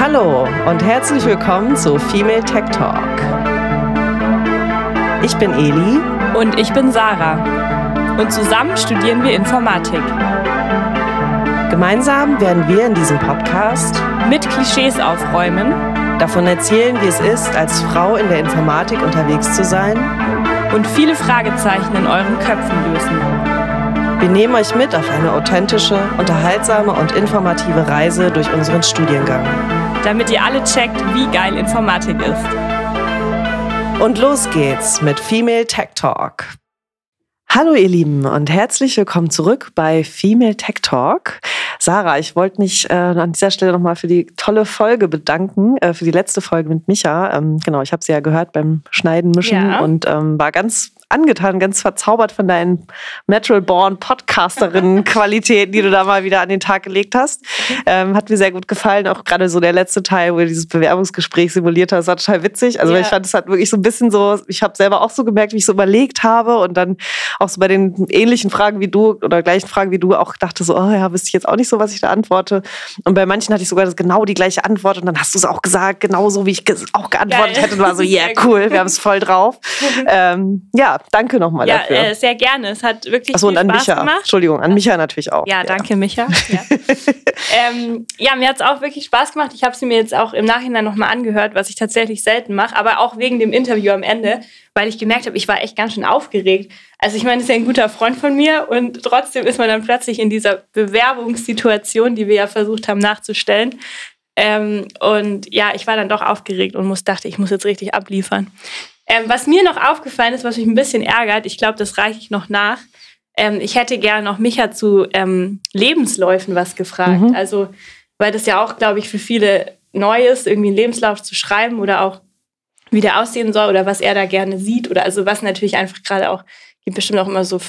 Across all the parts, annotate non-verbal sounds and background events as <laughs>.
Hallo und herzlich willkommen zu Female Tech Talk. Ich bin Eli und ich bin Sarah und zusammen studieren wir Informatik. Gemeinsam werden wir in diesem Podcast mit Klischees aufräumen, davon erzählen, wie es ist, als Frau in der Informatik unterwegs zu sein und viele Fragezeichen in euren Köpfen lösen. Wir nehmen euch mit auf eine authentische, unterhaltsame und informative Reise durch unseren Studiengang. Damit ihr alle checkt, wie geil Informatik ist. Und los geht's mit Female Tech Talk. Hallo ihr Lieben und herzlich willkommen zurück bei Female Tech Talk. Sarah, ich wollte mich äh, an dieser Stelle nochmal für die tolle Folge bedanken, äh, für die letzte Folge mit Micha. Ähm, genau, ich habe sie ja gehört beim Schneiden, Mischen ja. und ähm, war ganz angetan, ganz verzaubert von deinen Natural Born Podcasterinnen-Qualitäten, die du da mal wieder an den Tag gelegt hast. Ähm, hat mir sehr gut gefallen. Auch gerade so der letzte Teil, wo du dieses Bewerbungsgespräch simuliert hast, war total witzig. Also ja. ich fand, es hat wirklich so ein bisschen so, ich habe selber auch so gemerkt, wie ich so überlegt habe und dann auch so bei den ähnlichen Fragen wie du oder gleichen Fragen wie du auch dachte so, oh ja, wüsste ich jetzt auch nicht so, was ich da antworte. Und bei manchen hatte ich sogar genau die gleiche Antwort und dann hast du es auch gesagt, genauso wie ich auch geantwortet Geil. hätte und war so, <laughs> yeah, cool, wir haben es voll drauf. ähm, ja, danke nochmal ja, dafür. Ja, äh, sehr gerne. Es hat wirklich Achso, und an Spaß Micha. gemacht. Entschuldigung, an Micha natürlich auch. Ja, danke, Micha. <laughs> Ja, ähm, ja mir hat es auch wirklich Spaß gemacht. Ich habe sie mir jetzt auch im Nachhinein nochmal angehört, was ich tatsächlich selten mache, aber auch wegen dem Interview am Ende, weil ich gemerkt habe, ich war echt ganz schön aufgeregt. Also ich meine, ist ja ein guter Freund von mir und trotzdem ist man dann plötzlich in dieser Bewerbungssituation, die wir ja versucht haben nachzustellen. Ähm, und ja, ich war dann doch aufgeregt und muss, dachte, ich muss jetzt richtig abliefern. Ähm, was mir noch aufgefallen ist, was mich ein bisschen ärgert, ich glaube, das reiche ich noch nach. Ähm, ich hätte gerne noch Micha zu ähm, Lebensläufen was gefragt. Mhm. Also, weil das ja auch, glaube ich, für viele neu ist, irgendwie einen Lebenslauf zu schreiben oder auch wie der aussehen soll oder was er da gerne sieht oder also was natürlich einfach gerade auch, gibt bestimmt auch immer so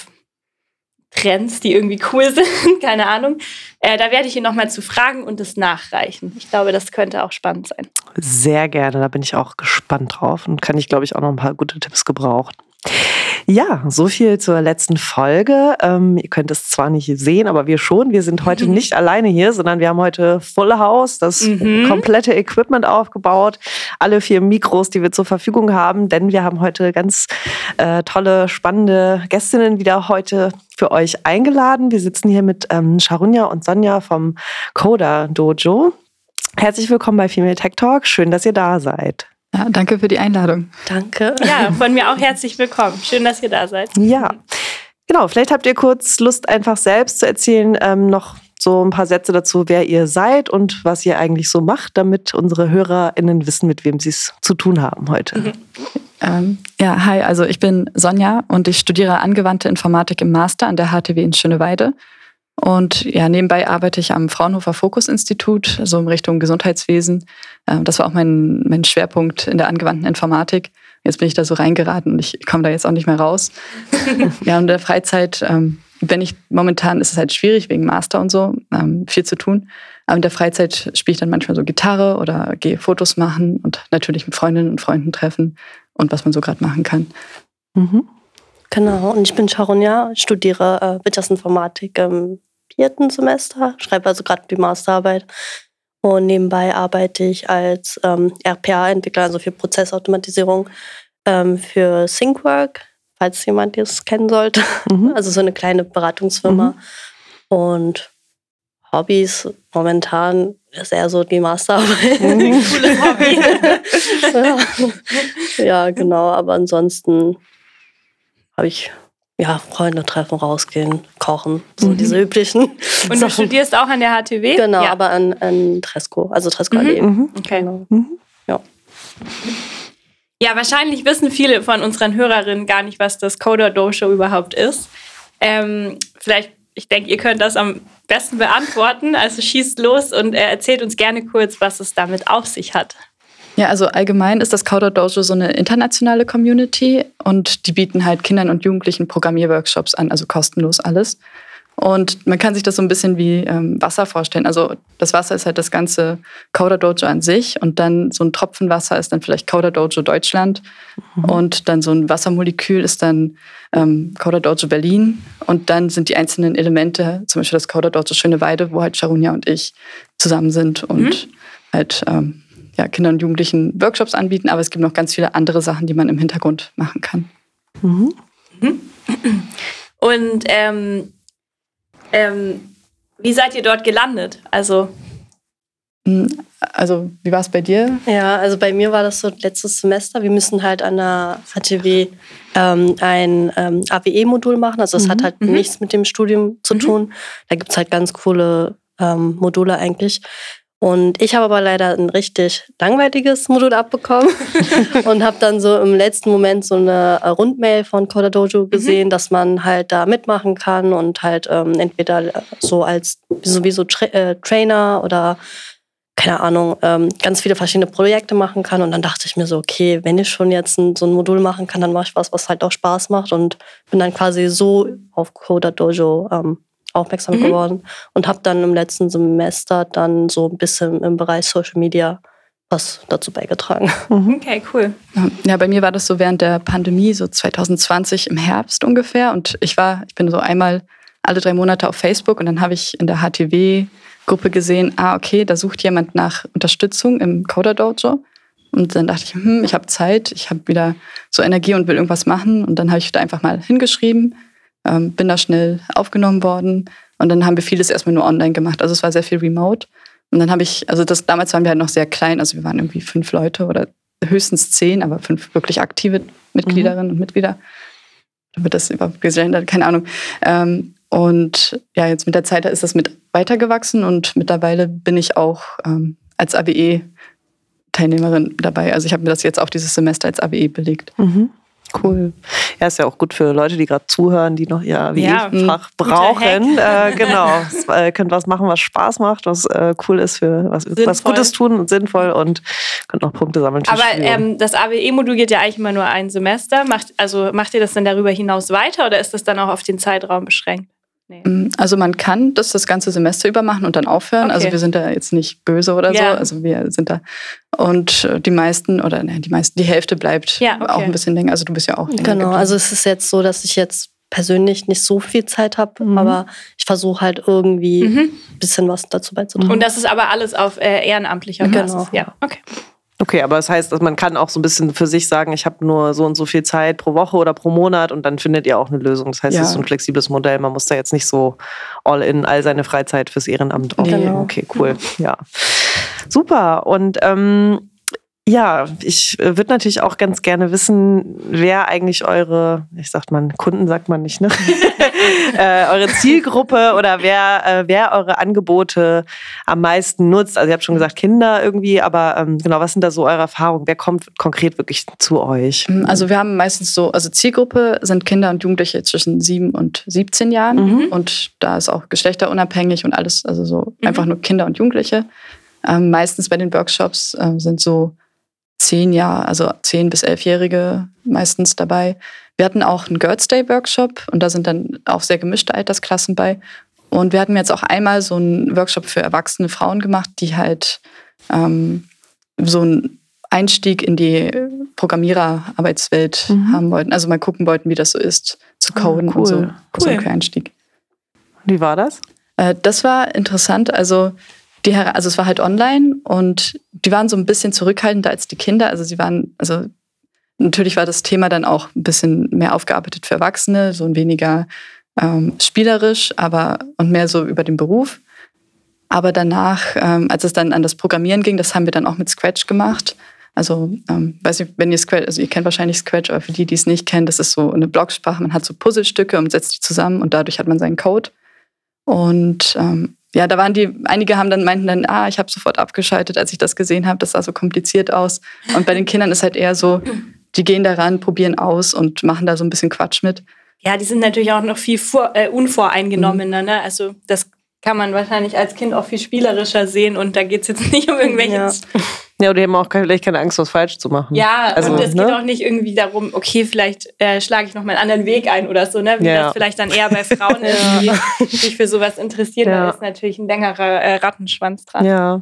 Trends, die irgendwie cool <laughs> sind, keine Ahnung. Äh, da werde ich ihn nochmal zu fragen und das nachreichen. Ich glaube, das könnte auch spannend sein. Sehr gerne, da bin ich auch gespannt drauf und kann ich, glaube ich, auch noch ein paar gute Tipps gebrauchen. Ja, so viel zur letzten Folge. Ähm, ihr könnt es zwar nicht sehen, aber wir schon. Wir sind heute <laughs> nicht alleine hier, sondern wir haben heute Full House, das mhm. komplette Equipment aufgebaut, alle vier Mikros, die wir zur Verfügung haben, denn wir haben heute ganz äh, tolle, spannende Gästinnen wieder heute für euch eingeladen. Wir sitzen hier mit ähm, Sharunya und Sonja vom Coda Dojo. Herzlich willkommen bei Female Tech Talk. Schön, dass ihr da seid. Ja, danke für die Einladung. Danke. Ja, von mir auch herzlich willkommen. Schön, dass ihr da seid. Ja, genau. Vielleicht habt ihr kurz Lust, einfach selbst zu erzählen, ähm, noch so ein paar Sätze dazu, wer ihr seid und was ihr eigentlich so macht, damit unsere HörerInnen wissen, mit wem sie es zu tun haben heute. Mhm. Ähm, ja, hi, also ich bin Sonja und ich studiere angewandte Informatik im Master an der HTW in Schöneweide. Und ja, nebenbei arbeite ich am Fraunhofer Fokus Institut, so in Richtung Gesundheitswesen. Ähm, das war auch mein, mein Schwerpunkt in der angewandten Informatik. Jetzt bin ich da so reingeraten und ich komme da jetzt auch nicht mehr raus. <laughs> ja, und in der Freizeit ähm, bin ich momentan, ist es halt schwierig wegen Master und so, ähm, viel zu tun. Aber in der Freizeit spiele ich dann manchmal so Gitarre oder gehe Fotos machen und natürlich mit Freundinnen und Freunden treffen und was man so gerade machen kann. Mhm. Genau, und ich bin Sharonja, studiere äh, Wirtschaftsinformatik im vierten Semester, schreibe also gerade die Masterarbeit. Und nebenbei arbeite ich als ähm, RPA-Entwickler, also für Prozessautomatisierung ähm, für ThinkWork, falls jemand das kennen sollte. Mhm. <laughs> Also so eine kleine Beratungsfirma. Mhm. Und Hobbys momentan ist eher so die Masterarbeit. Mhm. <laughs> Cooles Hobby. <laughs> ja. ja, genau. Aber ansonsten habe ich ja, Freunde treffen, rausgehen, kochen, so mhm. diese üblichen. Und Sachen. du studierst auch an der HTW? Genau, ja. aber an, an Tresco, also Tresco mhm. AD. Mhm. Okay. Genau. Ja. Ja, wahrscheinlich wissen viele von unseren Hörerinnen gar nicht, was das Coder Dojo überhaupt ist. Ähm, vielleicht, ich denke, ihr könnt das am besten beantworten. Also schießt los und erzählt uns gerne kurz, was es damit auf sich hat. Ja, also allgemein ist das Coder Dojo so eine internationale Community und die bieten halt Kindern und Jugendlichen Programmierworkshops an, also kostenlos alles. Und man kann sich das so ein bisschen wie ähm, Wasser vorstellen. Also das Wasser ist halt das ganze Coder Dojo an sich und dann so ein Tropfen Wasser ist dann vielleicht Coder Dojo Deutschland mhm. und dann so ein Wassermolekül ist dann ähm, Coder Dojo Berlin und dann sind die einzelnen Elemente, zum Beispiel das Coder Dojo Schöne Weide, wo halt Sharunia und ich zusammen sind und mhm. halt ähm, ja, Kindern und Jugendlichen Workshops anbieten, aber es gibt noch ganz viele andere Sachen, die man im Hintergrund machen kann. Mhm. Und ähm, ähm, wie seid ihr dort gelandet? Also hm, also, wie war es bei dir? Ja, also bei mir war das so letztes Semester. Wir müssen halt an der HTW ähm, ein ähm, AWE-Modul machen. Also, das mhm. hat halt mhm. nichts mit dem Studium zu mhm. tun. Da gibt es halt ganz coole ähm, Module eigentlich. Und ich habe aber leider ein richtig langweiliges Modul abbekommen <laughs> und habe dann so im letzten Moment so eine äh, Rundmail von Coda Dojo mhm. gesehen, mhm. dass man halt da mitmachen kann und halt ähm, entweder äh, so als sowieso Tra äh, Trainer oder keine Ahnung, ähm, ganz viele verschiedene Projekte machen kann. Und dann dachte ich mir so, okay, wenn ich schon jetzt ein, so ein Modul machen kann, dann mache ich was, was halt auch Spaß macht und bin dann quasi so auf Coda Dojo ähm, aufmerksam mhm. geworden und habe dann im letzten Semester dann so ein bisschen im Bereich Social Media was dazu beigetragen. Mhm. <laughs> Okay, cool. Ja, bei mir war das so während der Pandemie, so 2020 im Herbst ungefähr. Und ich war, ich bin so einmal alle drei Monate auf Facebook und dann habe ich in der HTW-Gruppe gesehen, ah, okay, da sucht jemand nach Unterstützung im Coder Dojo. Und dann dachte ich, hm, ich habe Zeit, ich habe wieder so Energie und will irgendwas machen. Und dann habe ich da einfach mal hingeschrieben ähm, bin da schnell aufgenommen worden und dann haben wir vieles erstmal nur online gemacht. Also es war sehr viel remote. Und dann habe ich, also das, damals waren wir halt noch sehr klein, also wir waren irgendwie fünf Leute oder höchstens zehn, aber fünf wirklich aktive Mitgliederinnen mhm. und Mitglieder. Da wird das überhaupt gegendert, keine Ahnung. Ähm, und ja, jetzt mit der Zeit ist das mit weitergewachsen und mittlerweile bin ich auch ähm, als AWE-Teilnehmerin dabei. Also ich habe mir das jetzt auch dieses Semester als AWE belegt. Mhm. Cool. Ja, ist ja auch gut für Leute, die gerade zuhören, die noch ihr ja, fach brauchen. <laughs> Äh, genau. äh, könnt was machen, was Spaß macht, was äh, cool ist für was, was Gutes tun und sinnvoll und könnt noch Punkte sammeln. Aber ähm, das AWE-Modul geht ja eigentlich immer nur ein Semester. Macht, also macht ihr das dann darüber hinaus weiter oder ist das dann auch auf den Zeitraum beschränkt? Nee. Mm, also man kann das das ganze Semester über machen und dann aufhören. Also okay. Also wir sind da jetzt nicht böse oder ja. so. Also wir sind da und äh, die meisten oder ne, die meisten, die Hälfte bleibt ja, okay. auch ein bisschen länger. Also du bist ja auch länger. Genau. Geblieben. Also es ist jetzt so, dass ich jetzt persönlich nicht so viel Zeit habe, mhm. aber ich versuche halt irgendwie mhm. ein bisschen was dazu beizutragen. Und das ist aber alles auf äh, ehrenamtlicher Basis. Genau. Ja, okay. Okay, aber das heißt, dass man kann auch so ein bisschen für sich sagen, ich habe nur so und so viel Zeit pro Woche oder pro Monat und dann findet ihr auch eine Lösung. Das heißt, ja. es ist so ein flexibles Modell. Man muss da jetzt nicht so all in all seine Freizeit fürs Ehrenamt aufnehmen. Genau. Okay, cool. Ja. Super. Und ähm, ja, ich äh, würde natürlich auch ganz gerne wissen, wer eigentlich eure, ich sag mal, Kunden sagt man nicht, ne? <laughs> äh, eure Zielgruppe oder wer, äh, wer eure Angebote am meisten nutzt. Also ihr habt schon gesagt Kinder irgendwie, aber ähm, genau, was sind da so eure Erfahrungen? Wer kommt konkret wirklich zu euch? Mm, also wir haben meistens so, also Zielgruppe sind Kinder und Jugendliche zwischen sieben und 17 Jahren mhm. und da ist auch geschlechterunabhängig und alles, also so mhm. einfach nur Kinder und Jugendliche. Ähm, meistens bei den Workshops äh, sind so zehn Jahre, also zehn bis elfjährige meistens dabei. Wir hatten auch einen Girls Day Workshop und da sind dann auch sehr gemischte Altersklassen bei. Und wir hatten jetzt auch einmal so einen Workshop für erwachsene Frauen gemacht, die halt ähm, so einen Einstieg in die Programmiererarbeitswelt mhm. haben wollten. Also mal gucken wollten, wie das so ist, zu ah, coden oh, cool. und so. Cool. So ein Einstieg. Wie war das? Äh, das war interessant. Also die, also es war halt online und die waren so ein bisschen zurückhaltender als die Kinder. Also sie waren, also natürlich war das Thema dann auch ein bisschen mehr aufgearbeitet für Erwachsene, so ein weniger ähm, spielerisch, aber und mehr so über den Beruf. Aber danach, ähm, als es dann an das Programmieren ging, das haben wir dann auch mit Scratch gemacht. Also, ähm, weiß ich, wenn ihr Scratch, also ihr kennt wahrscheinlich Scratch, aber für die, die es nicht kennen, das ist so eine Blocksprache. Man hat so Puzzlestücke und setzt die zusammen und dadurch hat man seinen Code. Und ähm, ja, da waren die, einige haben dann meinten dann, ah, ich habe sofort abgeschaltet, als ich das gesehen habe. Das sah so kompliziert aus. Und bei den Kindern ist halt eher so, die gehen daran, probieren aus und machen da so ein bisschen Quatsch mit. Ja, die sind natürlich auch noch viel vor, äh, unvoreingenommener. Mhm. Ne? Also das kann man wahrscheinlich als Kind auch viel spielerischer sehen und da geht es jetzt <laughs> nicht um irgendwelche. Ja, ja oder die haben auch vielleicht keine Angst, was falsch zu machen. Ja, also, und es ne? geht auch nicht irgendwie darum, okay, vielleicht äh, schlage ich noch mal einen anderen Weg ein oder so, ne? Wie ja. das vielleicht dann eher bei Frauen <laughs> ist, die sich für sowas interessieren. Ja. Da ist natürlich ein längerer äh, Rattenschwanz dran. Ja.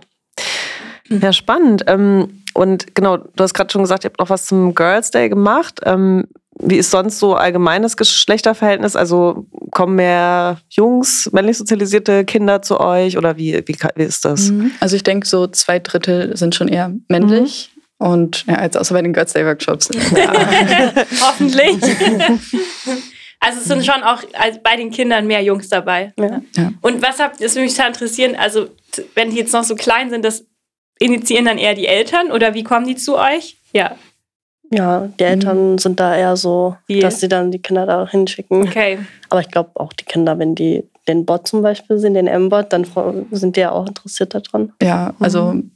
Ja, spannend. Ähm, und genau, du hast gerade schon gesagt, ihr habt noch was zum Girls Day gemacht. Ähm, wie ist sonst so allgemeines Geschlechterverhältnis? Also kommen mehr Jungs, männlich sozialisierte Kinder zu euch oder wie, wie, wie ist das? Mhm. Also ich denke, so zwei Drittel sind schon eher männlich. Mhm. Und ja, jetzt außer bei den Girls Day Workshops. <laughs> Ja. <laughs> Hoffentlich. <laughs> Also es sind schon auch bei den Kindern mehr Jungs dabei. Ja. Ja. Und was habt, das würde mich total interessieren, also wenn die jetzt noch so klein sind, das initiieren dann eher die Eltern oder wie kommen die zu euch? Ja. Ja, die Eltern mhm. sind da eher so, Wie? dass sie dann die Kinder da hinschicken. Okay. Aber ich glaube auch die Kinder, wenn die den Bot zum Beispiel sehen, den M-Bot, dann sind die ja auch interessiert daran. Ja, also mhm.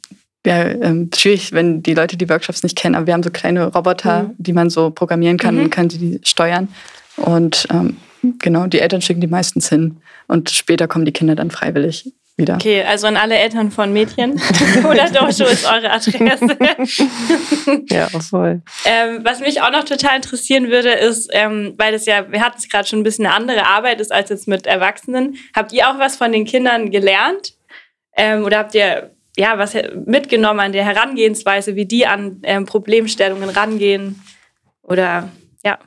ja, ähm, schwierig, wenn die Leute die Workshops nicht kennen, aber wir haben so kleine Roboter, mhm. die man so programmieren kann mhm. und kann die steuern. Und ähm, genau, die Eltern schicken die meistens hin. Und später kommen die Kinder dann freiwillig wieder. Okay, also an alle Eltern von Mädchen. <laughs> Oder Dojo ist eure Adresse. <laughs> ja, voll. Ähm, was mich auch noch total interessieren würde, ist, ähm, weil das ja, wir hatten es gerade schon ein bisschen eine andere Arbeit ist als jetzt mit Erwachsenen. Habt ihr auch was von den Kindern gelernt? Ähm, oder habt ihr ja was mitgenommen an der Herangehensweise, wie die an ähm, Problemstellungen rangehen? Oder ja.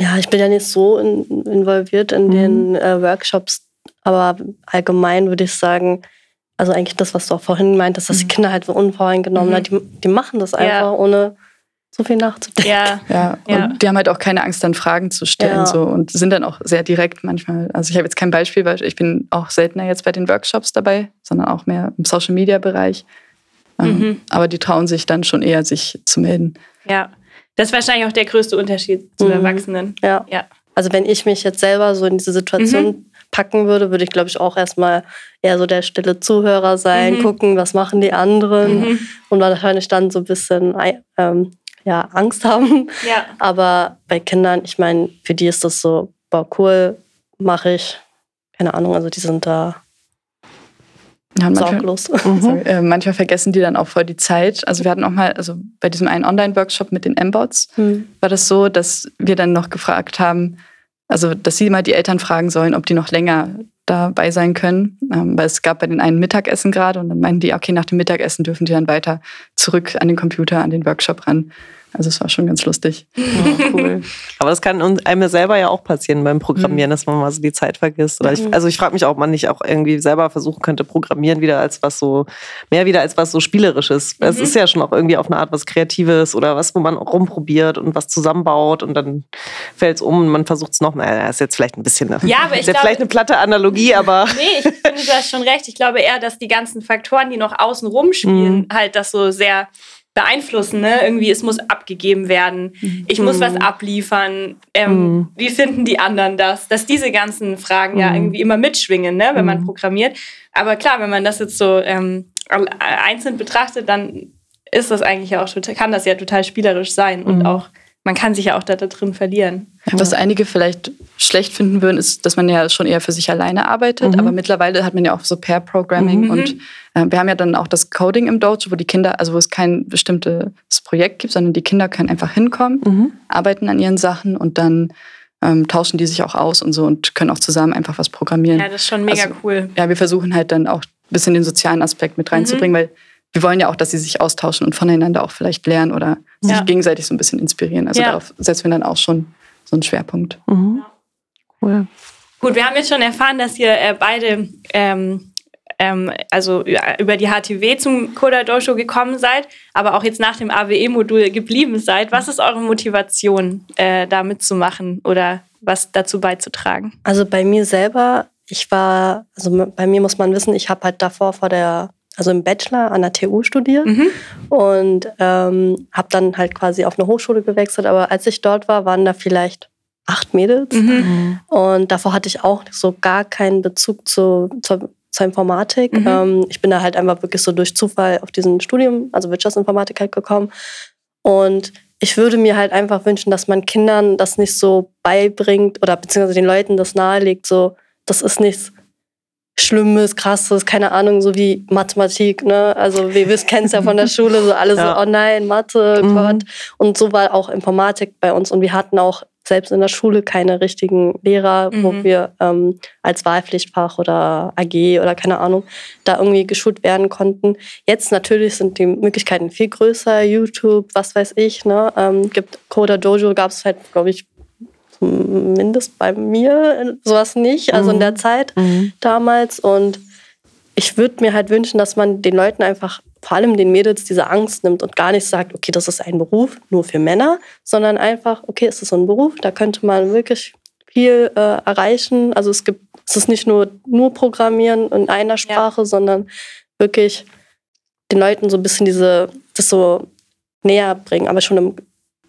Ja, ich bin ja nicht so in, involviert in mhm. den äh, Workshops aber allgemein würde ich sagen, also eigentlich das, was du auch vorhin meintest, dass die mhm. Kinder halt so unvoreingenommen, mhm. die, die machen das einfach, ja. ohne so viel nachzudenken. Ja. <laughs> ja. ja. Und die haben halt auch keine Angst, dann Fragen zu stellen ja. so, und sind dann auch sehr direkt manchmal. Also ich habe jetzt kein Beispiel, weil ich bin auch seltener jetzt bei den Workshops dabei, sondern auch mehr im Social-Media-Bereich. Ähm, mhm. Aber die trauen sich dann schon eher, sich zu melden. Ja, das ist wahrscheinlich auch der größte Unterschied zu mhm. Erwachsenen. Ja. ja. Also wenn ich mich jetzt selber so in diese Situation mhm packen würde, würde ich, glaube ich, auch erstmal eher so der stille Zuhörer sein, mhm. gucken, was machen die anderen mhm. und wahrscheinlich dann so ein bisschen ähm, ja, Angst haben. Ja. Aber bei Kindern, ich meine, für die ist das so, boah, cool, mache ich. Keine Ahnung, also die sind da ja, manchmal, <laughs> mhm. äh, manchmal vergessen die dann auch voll die Zeit. Also wir hatten auch mal, also bei diesem einen Online-Workshop mit den M-Bots mhm. war das so, dass wir dann noch gefragt haben, also, dass sie mal die Eltern fragen sollen, ob die noch länger dabei sein können. Ähm, weil es gab bei den einen Mittagessen gerade und dann meinten die, okay, nach dem Mittagessen dürfen die dann weiter zurück an den Computer, an den Workshop ran. Also es war schon ganz lustig. <laughs> Oh, cool. Aber das kann einem selber ja auch passieren beim Programmieren, mhm. dass man mal so die Zeit vergisst. Oder ich, also ich frage mich auch, ob man nicht auch irgendwie selber versuchen könnte, Programmieren wieder als was so, mehr wieder als was so Spielerisches. Mhm. Es ist ja schon auch irgendwie auf eine Art was Kreatives oder was, wo man rumprobiert und was zusammenbaut und dann fällt es um und man versucht es noch. Naja, ist jetzt vielleicht ein bisschen eine, ja, aber ich ist glaube, vielleicht eine platte Analogie, aber. <laughs> Nee, ich finde, du hast schon recht. Ich glaube eher, dass die ganzen Faktoren, die noch außen rumspielen, mhm. halt das so sehr beeinflussen. Ne? Irgendwie, es muss abgegeben werden. Ich muss was mhm. abliefern. Ähm, mhm. Wie finden die anderen das? Dass diese ganzen Fragen ja mhm. irgendwie immer mitschwingen, ne? wenn man programmiert. Aber klar, wenn man das jetzt so ähm, einzeln betrachtet, dann ist das eigentlich auch total, kann das ja total spielerisch sein und auch man kann sich ja auch da, da drin verlieren. Was einige vielleicht schlecht finden würden, ist, dass man ja schon eher für sich alleine arbeitet. Mhm. Aber mittlerweile hat man ja auch so Pair-Programming mhm. und äh, wir haben ja dann auch das Coding im Dojo, wo die Kinder, also wo es kein bestimmtes Projekt gibt, sondern die Kinder können einfach hinkommen, mhm. arbeiten an ihren Sachen und dann ähm, tauschen die sich auch aus und so und können auch zusammen einfach was programmieren. Ja, das ist schon mega also, cool. Ja, wir versuchen halt dann auch ein bisschen den sozialen Aspekt mit reinzubringen, mhm. weil wir wollen ja auch, dass sie sich austauschen und voneinander auch vielleicht lernen oder ja. sich gegenseitig so ein bisschen inspirieren. Also ja. darauf setzen wir dann auch schon so einen Schwerpunkt. Mhm. Cool. Gut, wir haben jetzt schon erfahren, dass ihr äh, beide ähm, ähm, also über die HTW zum Koda Dojo gekommen seid, aber auch jetzt nach dem AWE-Modul geblieben seid. Was ist eure Motivation, äh, da mitzumachen oder was dazu beizutragen? Also bei mir selber, ich war, also bei mir muss man wissen, ich habe halt davor vor der also im Bachelor an der TU studiert mhm. und ähm, habe dann halt quasi auf eine Hochschule gewechselt. Aber als ich dort war, waren da vielleicht acht Mädels. Mhm. Und davor hatte ich auch so gar keinen Bezug zu, zur, zur Informatik. Mhm. Ähm, ich bin da halt einfach wirklich so durch Zufall auf diesen Studium, also Wirtschaftsinformatik halt gekommen. Und ich würde mir halt einfach wünschen, dass man Kindern das nicht so beibringt oder beziehungsweise den Leuten das nahelegt, so, das ist nichts Schlimmes, Krasses, keine Ahnung, so wie Mathematik, ne? Also wir <laughs> kennen es ja von der Schule, so alle ja. so, oh nein, Mathe, mhm. Gott. Und so war auch Informatik bei uns. Und wir hatten auch selbst in der Schule keine richtigen Lehrer, mhm. wo wir ähm, als Wahlpflichtfach oder AG oder keine Ahnung da irgendwie geschult werden konnten. Jetzt natürlich sind die Möglichkeiten viel größer, YouTube, was weiß ich, ne? Ähm, gibt Coda Dojo gab es halt, glaube ich, zumindest bei mir sowas nicht, also mhm. in der Zeit mhm. damals. Und ich würde mir halt wünschen, dass man den Leuten einfach, vor allem den Mädels, diese Angst nimmt und gar nicht sagt, okay, das ist ein Beruf nur für Männer, sondern einfach, okay, es ist so ein Beruf, da könnte man wirklich viel äh, erreichen. Also es gibt, es ist nicht nur, nur Programmieren in einer Sprache, ja. sondern wirklich den Leuten so ein bisschen diese, das so näher bringen, aber schon im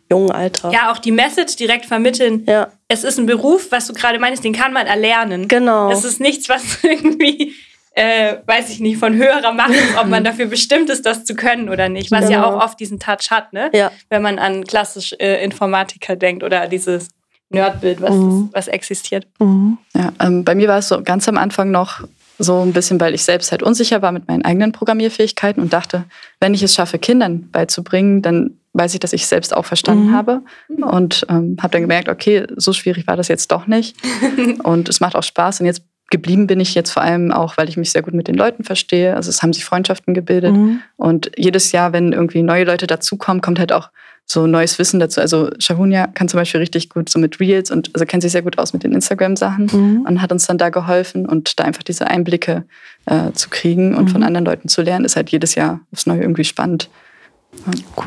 jungen Alter. Ja, auch die Message direkt vermitteln. Ja. Es ist ein Beruf, was du gerade meinst, den kann man erlernen. Genau. Es ist nichts, was <laughs> irgendwie, äh, weiß ich nicht, von höherer Macht ist, ob man dafür bestimmt ist, das zu können oder nicht. Was genau. ja auch oft diesen Touch hat, ne? Ja. Wenn man an klassisch äh, Informatiker denkt oder dieses Nerdbild, was, mhm. was existiert. Mhm. Ja, ähm, bei mir war es so ganz am Anfang noch so ein bisschen, weil ich selbst halt unsicher war mit meinen eigenen Programmierfähigkeiten und dachte, wenn ich es schaffe, Kindern beizubringen, dann weiß ich, dass ich selbst auch verstanden mhm. habe und ähm, habe dann gemerkt, okay, so schwierig war das jetzt doch nicht <laughs> und es macht auch Spaß und jetzt geblieben bin ich jetzt vor allem auch, weil ich mich sehr gut mit den Leuten verstehe. Also es haben sich Freundschaften gebildet mhm. und jedes Jahr, wenn irgendwie neue Leute dazukommen, kommt halt auch so neues Wissen dazu. Also Shahunia kann zum Beispiel richtig gut so mit Reels und also kennt sich sehr gut aus mit den Instagram-Sachen mhm. und hat uns dann da geholfen und da einfach diese Einblicke äh, zu kriegen und mhm. von anderen Leuten zu lernen, ist halt jedes Jahr aufs Neue irgendwie spannend.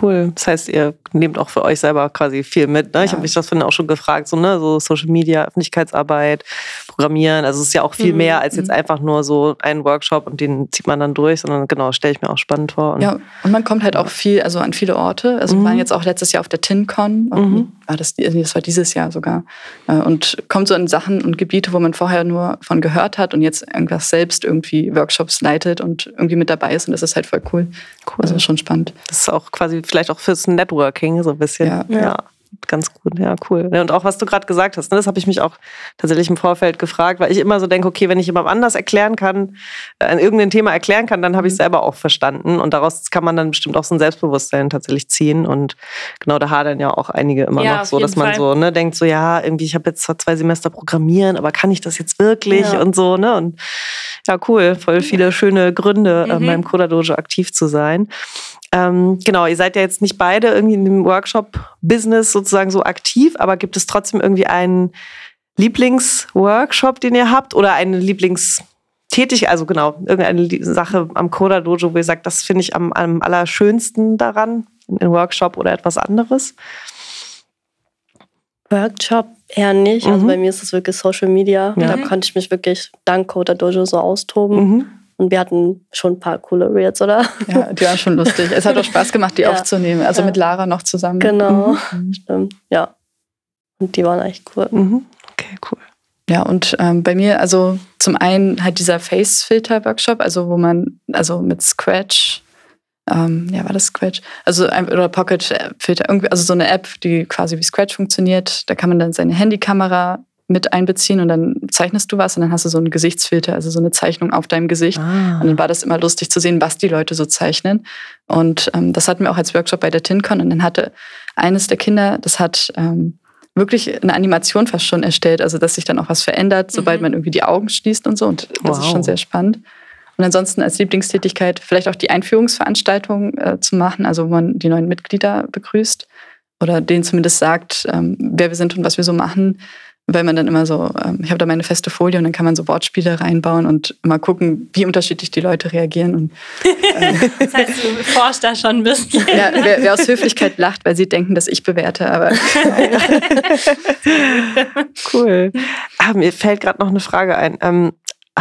Cool. Das heißt, ihr nehmt auch für euch selber quasi viel mit. Ne? Ja. Ich habe mich das vorhin auch schon gefragt, so, ne? so Social Media, Öffentlichkeitsarbeit, Programmieren. Also es ist ja auch viel mhm. mehr als jetzt mhm. einfach nur so ein Workshop und den zieht man dann durch, sondern genau, stelle ich mir auch spannend vor. Und ja, und man kommt halt auch viel, also an viele Orte. Also mhm. wir waren jetzt auch letztes Jahr auf der TinCon. Mhm. War das, das war dieses Jahr sogar. Äh, und kommt so in Sachen und Gebiete, wo man vorher nur von gehört hat und jetzt irgendwas selbst irgendwie Workshops leitet und irgendwie mit dabei ist. Und das ist halt voll cool. Cool. Also schon spannend. Das ist auch quasi vielleicht auch fürs Networking so ein bisschen. Ja. ja ganz gut, ja, cool. Und auch was du gerade gesagt hast, ne, das habe ich mich auch tatsächlich im Vorfeld gefragt, weil ich immer so denke, okay, wenn ich jemand anders erklären kann, äh, irgendein Thema erklären kann, dann habe ich es mhm. selber auch verstanden. Und daraus kann man dann bestimmt auch so ein Selbstbewusstsein tatsächlich ziehen. Und genau da hadern ja auch einige immer ja, noch so, dass man Fall. so ne, denkt, so ja, irgendwie, ich habe jetzt zwar zwei Semester programmieren, aber kann ich das jetzt wirklich ja. und so, ne? Und ja, cool, voll viele schöne Gründe, äh, mhm. beim Coda Dojo aktiv zu sein. Ähm, genau, ihr seid ja jetzt nicht beide irgendwie in dem Workshop-Business sozusagen so aktiv, aber gibt es trotzdem irgendwie einen Lieblingsworkshop, den ihr habt oder eine Lieblingstätigkeit, also genau, irgendeine Sache am Coda Dojo, wo ihr sagt, das finde ich am, am allerschönsten daran, ein Workshop oder etwas anderes? Workshop eher nicht. Also mhm. Also bei mir ist es wirklich Social Media. Ja. Da konnte ich mich wirklich dank Coda Dojo so austoben. Mhm. Und wir hatten schon ein paar coole Reels, oder? Ja, die waren schon lustig. Es hat auch Spaß gemacht, die <laughs> ja. aufzunehmen. Also ja. mit Lara noch zusammen. Genau, mhm. <laughs> stimmt. Ja. Und die waren echt cool. Mhm. Okay, cool. Ja, und ähm, bei mir, also zum einen halt dieser Face-Filter-Workshop, also wo man, also mit Scratch, ähm, ja, war das Scratch? Also, oder Pocket-Filter, irgendwie, also so eine App, die quasi wie Scratch funktioniert. Da kann man dann seine Handykamera mit einbeziehen und dann zeichnest du was und dann hast du so einen Gesichtsfilter, also so eine Zeichnung auf deinem Gesicht. Ah. Und dann war das immer lustig zu sehen, was die Leute so zeichnen. Und ähm, das hatten wir auch als Workshop bei der TinCon und dann hatte eines der Kinder, das hat ähm, wirklich eine Animation fast schon erstellt, also dass sich dann auch was verändert, sobald mhm. man irgendwie die Augen schließt und so. Und das wow. ist schon sehr spannend. Und ansonsten als Lieblingstätigkeit vielleicht auch die Einführungsveranstaltung äh, zu machen, also wo man die neuen Mitglieder begrüßt oder denen zumindest sagt, ähm, wer wir sind und was wir so machen weil man dann immer so, ähm, ich habe da meine feste Folie und dann kann man so Wortspiele reinbauen und mal gucken, wie unterschiedlich die Leute reagieren. Und, äh, das heißt, du forschst da schon ein bisschen. Ja, wer, wer, aus Höflichkeit lacht, weil sie denken, dass ich bewerte, aber. <laughs> cool. Ah, mir fällt gerade noch eine Frage ein. Ähm,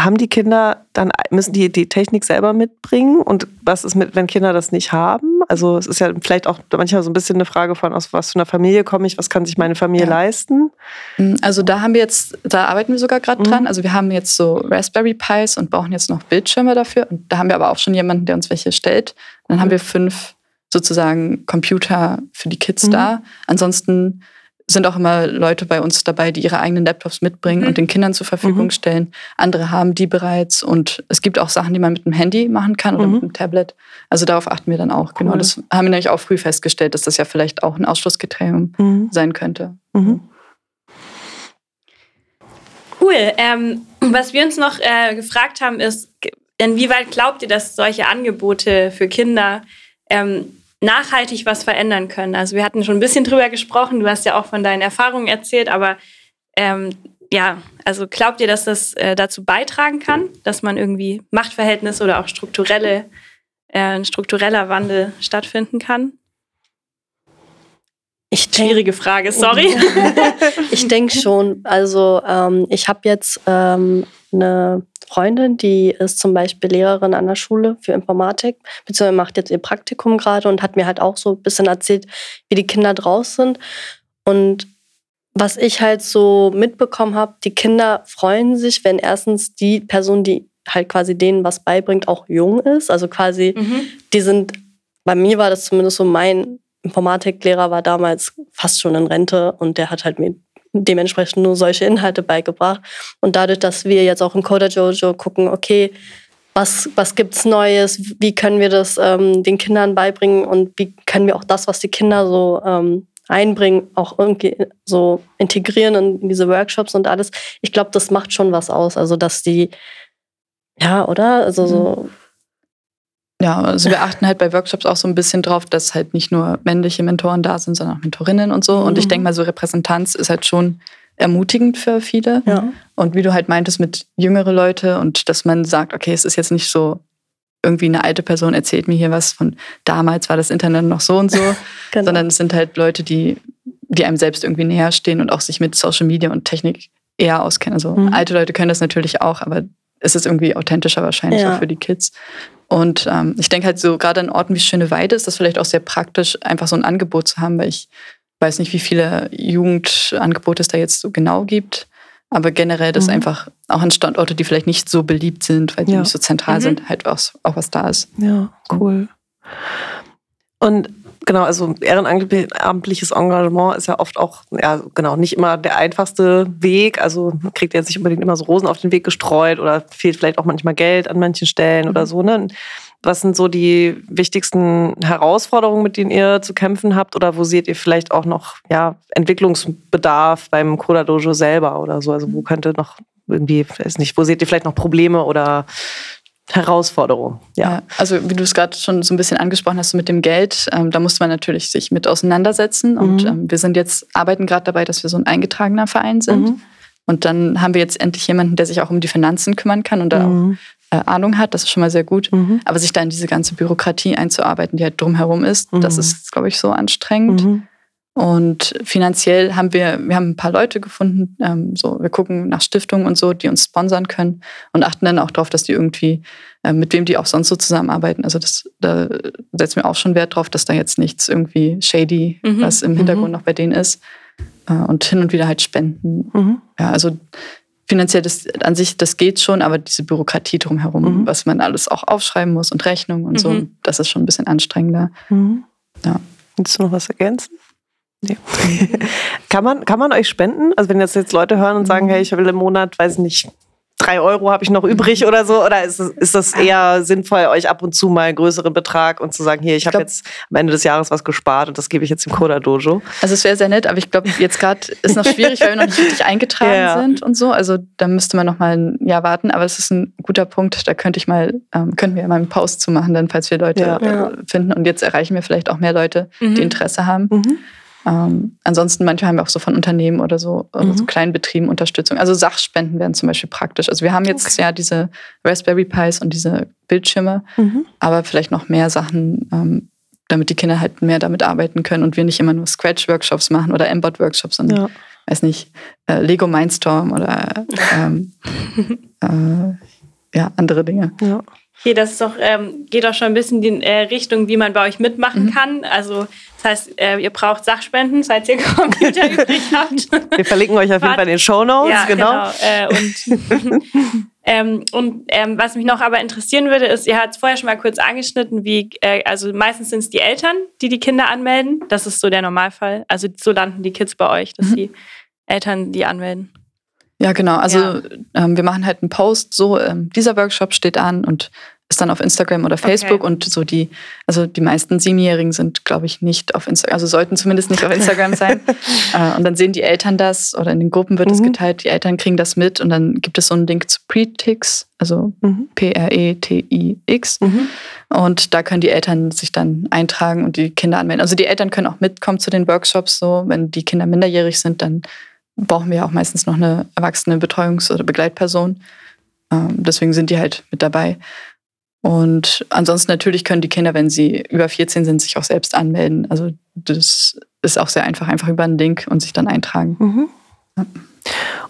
haben die Kinder dann, müssen die die Technik selber mitbringen? Und was ist mit, wenn Kinder das nicht haben? Also es ist ja vielleicht auch manchmal so ein bisschen eine Frage von, aus was für einer Familie komme ich, was kann sich meine Familie ja. leisten? Mm, also da haben wir jetzt, da arbeiten wir sogar gerade mhm. dran. Also wir haben jetzt so Raspberry Pis und brauchen jetzt noch Bildschirme dafür. Und da haben wir aber auch schon jemanden, der uns welche stellt. Dann mhm. haben wir fünf sozusagen Computer für die Kids mhm. da. Ansonsten sind auch immer Leute bei uns dabei, die ihre eigenen Laptops mitbringen Mhm. und den Kindern zur Verfügung Mhm. stellen. Andere haben die bereits und es gibt auch Sachen, die man mit dem Handy machen kann oder Mhm. mit dem Tablet. Also darauf achten wir dann auch. Genau, Cool. das haben wir nämlich auch früh festgestellt, dass das ja vielleicht auch ein Ausschlusskriterium Mhm. sein könnte. Mhm. Cool. Ähm, was wir uns noch äh, gefragt haben, ist, inwieweit glaubt ihr, dass solche Angebote für Kinder ähm, nachhaltig was verändern können? Also wir hatten schon ein bisschen drüber gesprochen, du hast ja auch von deinen Erfahrungen erzählt, aber ähm, ja, also glaubt ihr, dass das äh, dazu beitragen kann, dass man irgendwie Machtverhältnisse oder auch strukturelle, äh, ein struktureller Wandel stattfinden kann? Ich denke, Schwierige Frage, sorry. <laughs> <laughs> ich denke schon. Also ähm, ich habe jetzt ähm, eine Freundin, die ist zum Beispiel Lehrerin an der Schule für Informatik, beziehungsweise macht jetzt ihr Praktikum gerade und hat mir halt auch so ein bisschen erzählt, wie die Kinder draus sind. Und was ich halt so mitbekommen habe, die Kinder freuen sich, wenn erstens die Person, die halt quasi denen was beibringt, auch jung ist. Also quasi, Mhm. die sind, bei mir war das zumindest so, mein Informatiklehrer war damals fast schon in Rente und der hat halt mir dementsprechend nur solche Inhalte beigebracht. Und dadurch, dass wir jetzt auch im Coder Jojo gucken, okay, was, was gibt's Neues, wie können wir das ähm, den Kindern beibringen und wie können wir auch das, was die Kinder so ähm, einbringen, auch irgendwie so integrieren in diese Workshops und alles. Ich glaube, das macht schon was aus. Also, dass die, ja, oder? Also so, Ja, also wir achten halt bei Workshops auch so ein bisschen drauf, dass halt nicht nur männliche Mentoren da sind, sondern auch Mentorinnen und so. Und ich Mhm. denke mal, so Repräsentanz ist halt schon ermutigend für viele. ja. Und wie du halt meintest mit jüngere Leute und dass man sagt, okay, es ist jetzt nicht so irgendwie eine alte Person erzählt mir hier was von damals war das Internet noch so und so, <laughs> Genau. sondern es sind halt Leute, die, die einem selbst irgendwie näher stehen und auch sich mit Social Media und Technik eher auskennen. Also Mhm. alte Leute können das natürlich auch, aber es ist irgendwie authentischer wahrscheinlich Ja. auch für die Kids. Und ähm, ich denke halt so, gerade an Orten wie Schöneweide ist das vielleicht auch sehr praktisch, einfach so ein Angebot zu haben, weil ich weiß nicht, wie viele Jugendangebote es da jetzt so genau gibt. Aber generell, dass Mhm. einfach auch an Standorte, die vielleicht nicht so beliebt sind, weil die Ja. nicht so zentral Mhm. sind, halt was, auch was da ist. Ja, cool. Und genau, also ehrenamtliches Engagement ist ja oft auch, ja, genau, nicht immer der einfachste Weg. Also kriegt jetzt nicht unbedingt immer so Rosen auf den Weg gestreut oder fehlt vielleicht auch manchmal Geld an manchen Stellen oder so. Ne? Was sind so die wichtigsten Herausforderungen, mit denen ihr zu kämpfen habt? Oder wo seht ihr vielleicht auch noch ja, Entwicklungsbedarf beim Coda Dojo selber oder so? Also wo könnte noch irgendwie, weiß nicht, wo seht ihr vielleicht noch Probleme oder Herausforderungen? Ja. also wie du es gerade schon so ein bisschen angesprochen hast mit dem Geld, ähm, da musste man natürlich sich mit auseinandersetzen. Und Mhm. ähm, wir sind jetzt, arbeiten gerade dabei, dass wir so ein eingetragener Verein sind. Mhm. Und dann haben wir jetzt endlich jemanden, der sich auch um die Finanzen kümmern kann und da Mhm. auch äh, Ahnung hat. Das ist schon mal sehr gut. Mhm. Aber sich da in diese ganze Bürokratie einzuarbeiten, die halt drumherum ist, das Mhm. ist, glaube ich, so anstrengend. Mhm. Und finanziell haben wir, wir haben ein paar Leute gefunden, ähm, so, wir gucken nach Stiftungen und so, die uns sponsern können und achten dann auch darauf, dass die irgendwie, äh, mit wem die auch sonst so zusammenarbeiten. Also das, da setzen wir auch schon Wert drauf, dass da jetzt nichts irgendwie shady, Mhm. was im Hintergrund noch bei denen ist. Äh, und hin und wieder halt spenden. Mhm. Ja, also finanziell das, an sich, das geht schon, aber diese Bürokratie drumherum, Mhm. was man alles auch aufschreiben muss und Rechnungen und so, Mhm. das ist schon ein bisschen anstrengender. Mhm. Ja. Willst du noch was ergänzen? Nee. <laughs> kann, man, kann man euch spenden? Also wenn jetzt, jetzt Leute hören und sagen, Mhm. hey, ich will im Monat, weiß nicht, drei Euro habe ich noch übrig oder so? Oder ist es, ist das eher sinnvoll, euch ab und zu mal einen größeren Betrag und zu sagen, hier, ich habe jetzt am Ende des Jahres was gespart und das gebe ich jetzt im Coda Dojo? Also es wäre sehr nett, aber ich glaube, jetzt gerade ist noch schwierig, weil wir noch nicht richtig eingetragen Ja, <laughs> ja. sind und so. Also da müsste man noch mal ein Jahr warten. Aber es ist ein guter Punkt. Da könnte ich mal, ähm, könnten wir mal einen Post zu machen, dann falls wir Leute Ja. äh, finden. Und jetzt erreichen wir vielleicht auch mehr Leute, Mhm. die Interesse haben. Mhm. Ähm, ansonsten manchmal haben wir auch so von Unternehmen oder so, so Mhm. kleinen Betrieben Unterstützung. Also Sachspenden wären zum Beispiel praktisch. Also wir haben jetzt ja diese Raspberry Pis und diese Bildschirme, Mhm. aber vielleicht noch mehr Sachen, ähm, damit die Kinder halt mehr damit arbeiten können und wir nicht immer nur Scratch-Workshops machen oder Embot-Workshops, sondern, Ja. weiß nicht, äh, Lego Mindstorm oder ähm, <laughs> äh, ja, andere Dinge. Ja. Okay, das ist doch, ähm, geht auch schon ein bisschen in die äh, Richtung, wie man bei euch mitmachen Mhm. kann. Also das heißt, äh, ihr braucht Sachspenden, falls ihr <laughs> Computer <laughs> übrig habt. Wir verlinken euch auf jeden Fall in den Show Notes. ja, genau. genau. Äh, und <laughs> Ähm, und ähm, was mich noch aber interessieren würde, ist, ihr habt es vorher schon mal kurz angeschnitten, wie, äh, also meistens sind es die Eltern, die die Kinder anmelden. Das ist so der Normalfall. Also so landen die Kids bei euch, dass mhm. die Eltern die anmelden. Ja, genau. Also ja. Ähm, wir machen halt einen Post, so ähm, dieser Workshop steht an und ist dann auf Instagram oder Facebook okay. und so die, also die meisten Siebenjährigen sind, glaube ich, nicht auf Instagram, also sollten zumindest nicht auf Instagram sein. <laughs> äh, und dann sehen die Eltern das oder in den Gruppen wird es mhm. geteilt, die Eltern kriegen das mit und dann gibt es so einen Link zu Pretix, also mhm. P-R-E-T-I-X. Mhm. Und da können die Eltern sich dann eintragen und die Kinder anmelden. Also die Eltern können auch mitkommen zu den Workshops, so wenn die Kinder minderjährig sind, dann brauchen wir auch meistens noch eine erwachsene Betreuungs- oder Begleitperson. Ähm, deswegen sind die halt mit dabei. Und ansonsten natürlich können die Kinder, wenn sie über 14 sind, sich auch selbst anmelden. Also das ist auch sehr einfach, einfach über einen Link und sich dann eintragen. Mhm. Ja.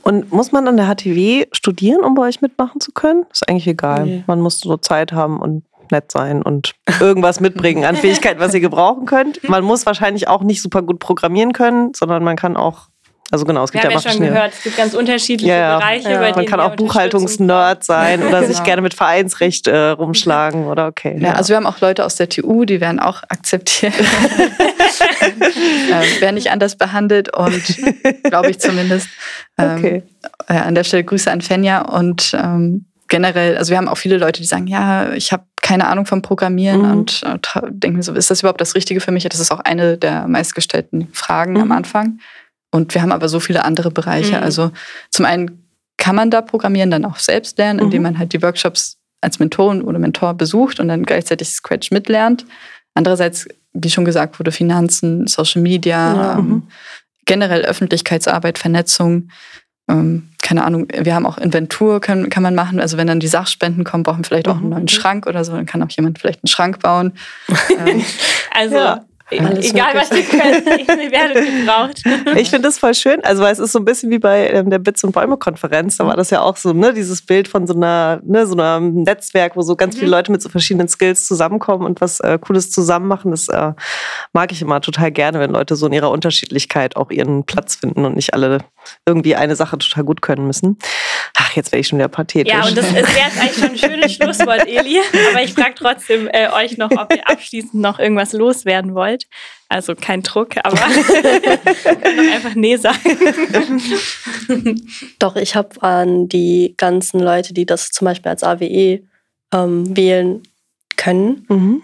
Und muss man an der HTW studieren, um bei euch mitmachen zu können? Ist eigentlich egal. Nee. Man muss so Zeit haben und nett sein und irgendwas mitbringen an <laughs> Fähigkeiten, was ihr gebrauchen könnt. <laughs> Man muss wahrscheinlich auch nicht super gut programmieren können, sondern man kann auch also genau, es gibt Wir ja, haben ja schon gehört, es gibt ganz unterschiedliche ja, Bereiche. Ja. Man kann auch Buchhaltungsnerd sein oder genau. sich gerne mit Vereinsrecht äh, rumschlagen oder okay. Ja, also wir haben auch Leute aus der TU, die werden auch akzeptiert. <laughs> <laughs> äh, werden nicht anders behandelt und <laughs> glaube ich zumindest. Ähm, okay. Ja, an der Stelle Grüße an Fenja und ähm, generell, also wir haben auch viele Leute, die sagen, ja, ich habe keine Ahnung vom Programmieren mhm. und äh, denken mir so, ist das überhaupt das Richtige für mich? Das ist auch eine der meistgestellten Fragen mhm. am Anfang. Und wir haben aber so viele andere Bereiche. Mhm. Also zum einen kann man da programmieren, dann auch selbst lernen, indem mhm. man halt die Workshops als Mentorin oder Mentor besucht und dann gleichzeitig Scratch mitlernt. Andererseits, wie schon gesagt wurde, Finanzen, Social Media, ja. ähm, mhm. generell Öffentlichkeitsarbeit, Vernetzung. Ähm, keine Ahnung, wir haben auch Inventur, kann, kann man machen. Also wenn dann die Sachspenden kommen, brauchen wir vielleicht auch einen mhm. neuen Schrank oder so, dann kann auch jemand vielleicht einen Schrank bauen. <laughs> ähm, also ja. Alles Egal, was ihr könnt, ihr <laughs> werdet gebraucht. Ich finde das voll schön. Also, weil es ist so ein bisschen wie bei ähm, der Bits- und Bäume-Konferenz. Da war das ja auch so, ne, dieses Bild von so einer, ne, so einem Netzwerk, wo so ganz mhm. viele Leute mit so verschiedenen Skills zusammenkommen und was äh, Cooles zusammen machen. Das äh, mag ich immer total gerne, wenn Leute so in ihrer Unterschiedlichkeit auch ihren Platz finden und nicht alle irgendwie eine Sache total gut können müssen. Ach, jetzt werde ich schon wieder pathetisch. Ja, und das wäre jetzt eigentlich schon ein schönes Schlusswort, Eli. Aber ich frage trotzdem äh, euch noch, ob ihr abschließend noch irgendwas loswerden wollt wollt. Also kein Druck, aber <laughs> einfach Nee sagen. Doch, ich habe an die ganzen Leute, die das zum Beispiel als AWE ähm, wählen können. Mhm.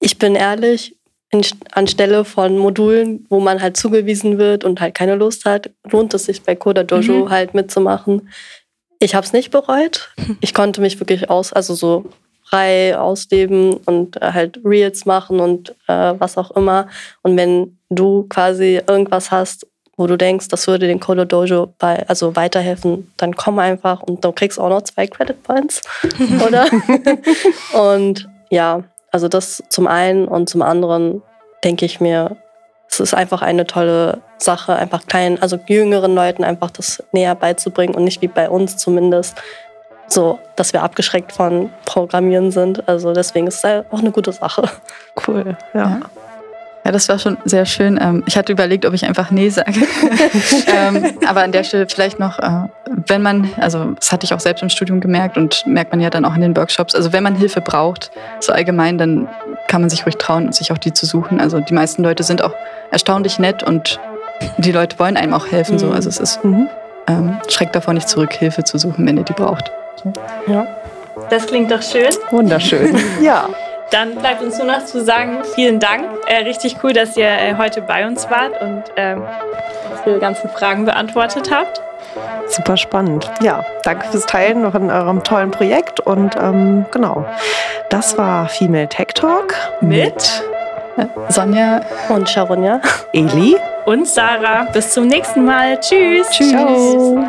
Ich bin ehrlich, in, anstelle von Modulen, wo man halt zugewiesen wird und halt keine Lust hat, lohnt es sich bei Coda Dojo mhm. halt mitzumachen. Ich habe es nicht bereut. <laughs> Ich konnte mich wirklich aus, also so frei ausleben und äh, halt Reels machen und äh, was auch immer. Und wenn du quasi irgendwas hast, wo du denkst, das würde den Colo Dojo bei, also weiterhelfen, dann komm einfach und du kriegst auch noch zwei Credit Points, <laughs> oder? und ja, also das zum einen und zum anderen denke ich mir, es ist einfach eine tolle Sache, einfach kleinen, also jüngeren Leuten einfach das näher beizubringen und nicht wie bei uns zumindest so, dass wir abgeschreckt von Programmieren sind. Also deswegen ist es auch eine gute Sache. Cool, ja. ja. Ja, das war schon sehr schön. Ähm, ich hatte überlegt, ob ich einfach Nee sage. <laughs> <laughs> Ähm, aber an der Stelle vielleicht noch, äh, wenn man, also das hatte ich auch selbst im Studium gemerkt und merkt man ja dann auch in den Workshops, also wenn man Hilfe braucht, so allgemein, dann kann man sich ruhig trauen, sich auch die zu suchen. Also die meisten Leute sind auch erstaunlich nett und die Leute wollen einem auch helfen. So. Also es ist, mhm. ähm, schreckt davor nicht zurück, Hilfe zu suchen, wenn ihr die braucht. Ja. Das klingt doch schön. Wunderschön. <laughs> ja. Dann bleibt uns nur noch zu sagen, vielen Dank. Äh, richtig cool, dass ihr äh, heute bei uns wart und ähm, die ganzen Fragen beantwortet habt. Super spannend. Ja, danke fürs Teilen noch in eurem tollen Projekt. Und ähm, genau, das war Female Tech Talk mit Sonja und Sharonja, Eli und Sarah. Bis zum nächsten Mal. Tschüss. Tschüss. Ciao.